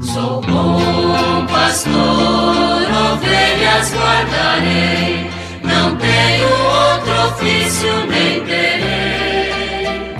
Sou bom pastor, ovelhas guardarei, não tenho outro ofício nem terei.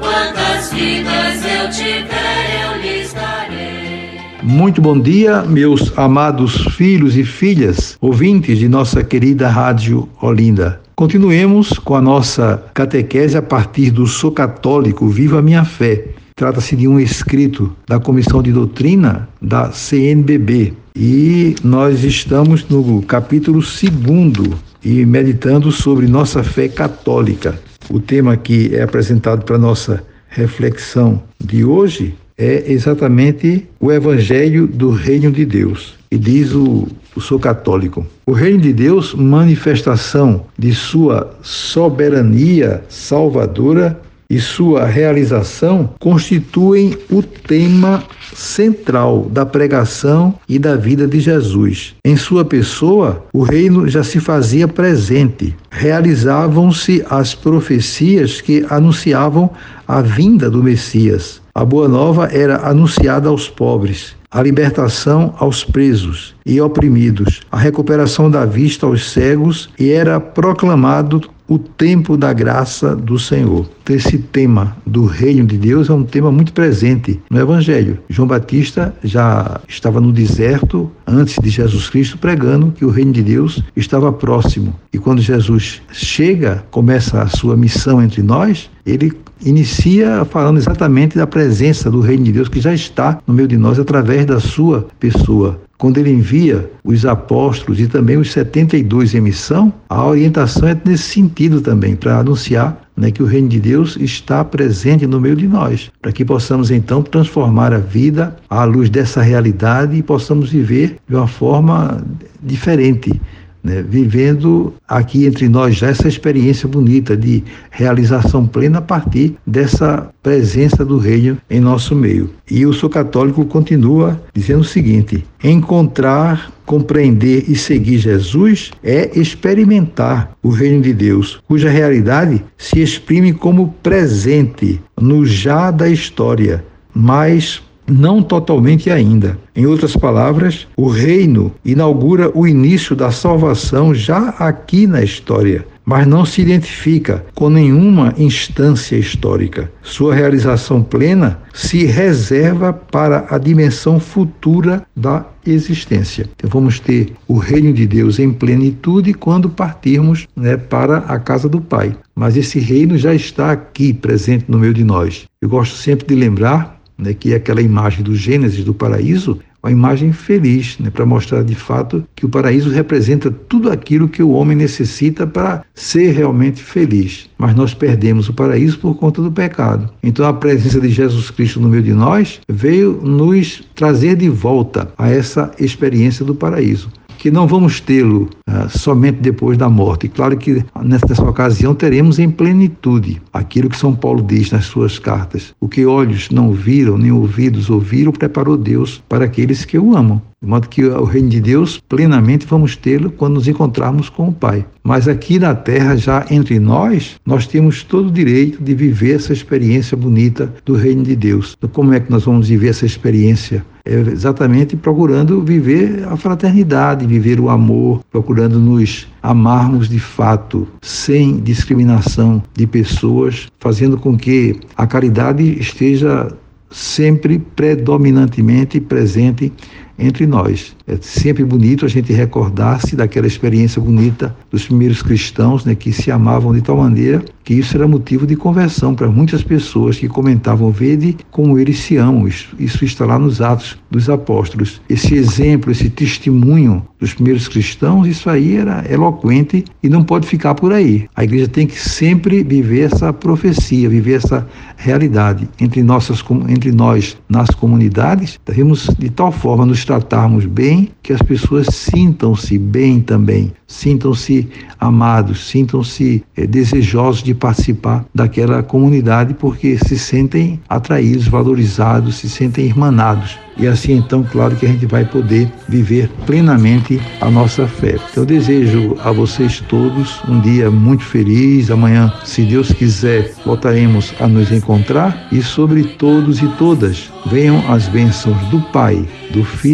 Quantas vidas eu tiver, eu lhes darei. Muito bom dia, meus amados filhos e filhas, ouvintes de nossa querida Rádio Olinda. Continuemos com a nossa catequese a partir do Sou Católico, Viva a Minha Fé Trata-se de um escrito da Comissão de Doutrina da CNBB e nós estamos no capítulo 2 e meditando sobre nossa fé católica. O tema que é apresentado para nossa reflexão de hoje é exatamente o Evangelho do Reino de Deus. E diz o, o Sou Católico: O Reino de Deus, manifestação de sua soberania salvadora e sua realização constituem o tema central da pregação e da vida de Jesus. Em sua pessoa, o reino já se fazia presente. Realizavam-se as profecias que anunciavam a vinda do Messias. A boa nova era anunciada aos pobres, a libertação aos presos e oprimidos, a recuperação da vista aos cegos e era proclamado o tempo da graça do Senhor. Então, esse tema do reino de Deus é um tema muito presente no Evangelho. João Batista já estava no deserto antes de Jesus Cristo pregando que o reino de Deus estava próximo. E quando Jesus chega, começa a sua missão entre nós, ele inicia falando exatamente da presença do reino de Deus que já está no meio de nós através da sua pessoa. Quando ele envia os apóstolos e também os 72 em missão, a orientação é nesse sentido também, para anunciar né, que o reino de Deus está presente no meio de nós, para que possamos então transformar a vida à luz dessa realidade e possamos viver de uma forma diferente, né, vivendo aqui entre nós já essa experiência bonita de realização plena a partir dessa presença do reino em nosso meio. E o Sou Católico continua dizendo o seguinte: encontrar, compreender e seguir Jesus é experimentar o reino de Deus, cuja realidade se exprime como presente no já da história, mas não totalmente ainda. Em outras palavras, o reino inaugura o início da salvação já aqui na história, mas não se identifica com nenhuma instância histórica. Sua realização plena se reserva para a dimensão futura da existência. Então vamos ter o reino de Deus em plenitude quando partirmos né, para a casa do Pai. Mas esse reino já está aqui presente no meio de nós. Eu gosto sempre de lembrar né, que é aquela imagem do Gênesis do paraíso, uma imagem feliz, né, para mostrar de fato que o paraíso representa tudo aquilo que o homem necessita para ser realmente feliz. Mas nós perdemos o paraíso por conta do pecado. Então a presença de Jesus Cristo no meio de nós veio nos trazer de volta a essa experiência do paraíso que não vamos tê-lo uh, somente depois da morte. Claro que nessa ocasião teremos em plenitude aquilo que São Paulo diz nas suas cartas: o que olhos não viram, nem ouvidos ouviram, preparou Deus para aqueles que o amam. De modo que o reino de Deus plenamente vamos tê-lo quando nos encontrarmos com o Pai. Mas aqui na terra, já entre nós, nós temos todo o direito de viver essa experiência bonita do reino de Deus. Então, como é que nós vamos viver essa experiência? É exatamente procurando viver a fraternidade, viver o amor, procurando nos amarmos de fato, sem discriminação de pessoas, fazendo com que a caridade esteja sempre predominantemente presente entre nós. É sempre bonito a gente recordar-se daquela experiência bonita dos primeiros cristãos, né, que se amavam de tal maneira que isso era motivo de conversão para muitas pessoas que comentavam: Vede como eles se amam. Isso, isso está lá nos Atos dos Apóstolos. Esse exemplo, esse testemunho dos primeiros cristãos, isso aí era eloquente e não pode ficar por aí. A igreja tem que sempre viver essa profecia, viver essa realidade entre, nossas, entre nós nas comunidades. Devemos de tal forma nos tratarmos bem que as pessoas sintam-se bem também, sintam-se amados, sintam-se é, desejosos de participar daquela comunidade porque se sentem atraídos, valorizados, se sentem irmanados e assim então, claro que a gente vai poder viver plenamente a nossa fé. Então, eu desejo a vocês todos um dia muito feliz. Amanhã, se Deus quiser, voltaremos a nos encontrar e sobre todos e todas venham as bênçãos do Pai, do Filho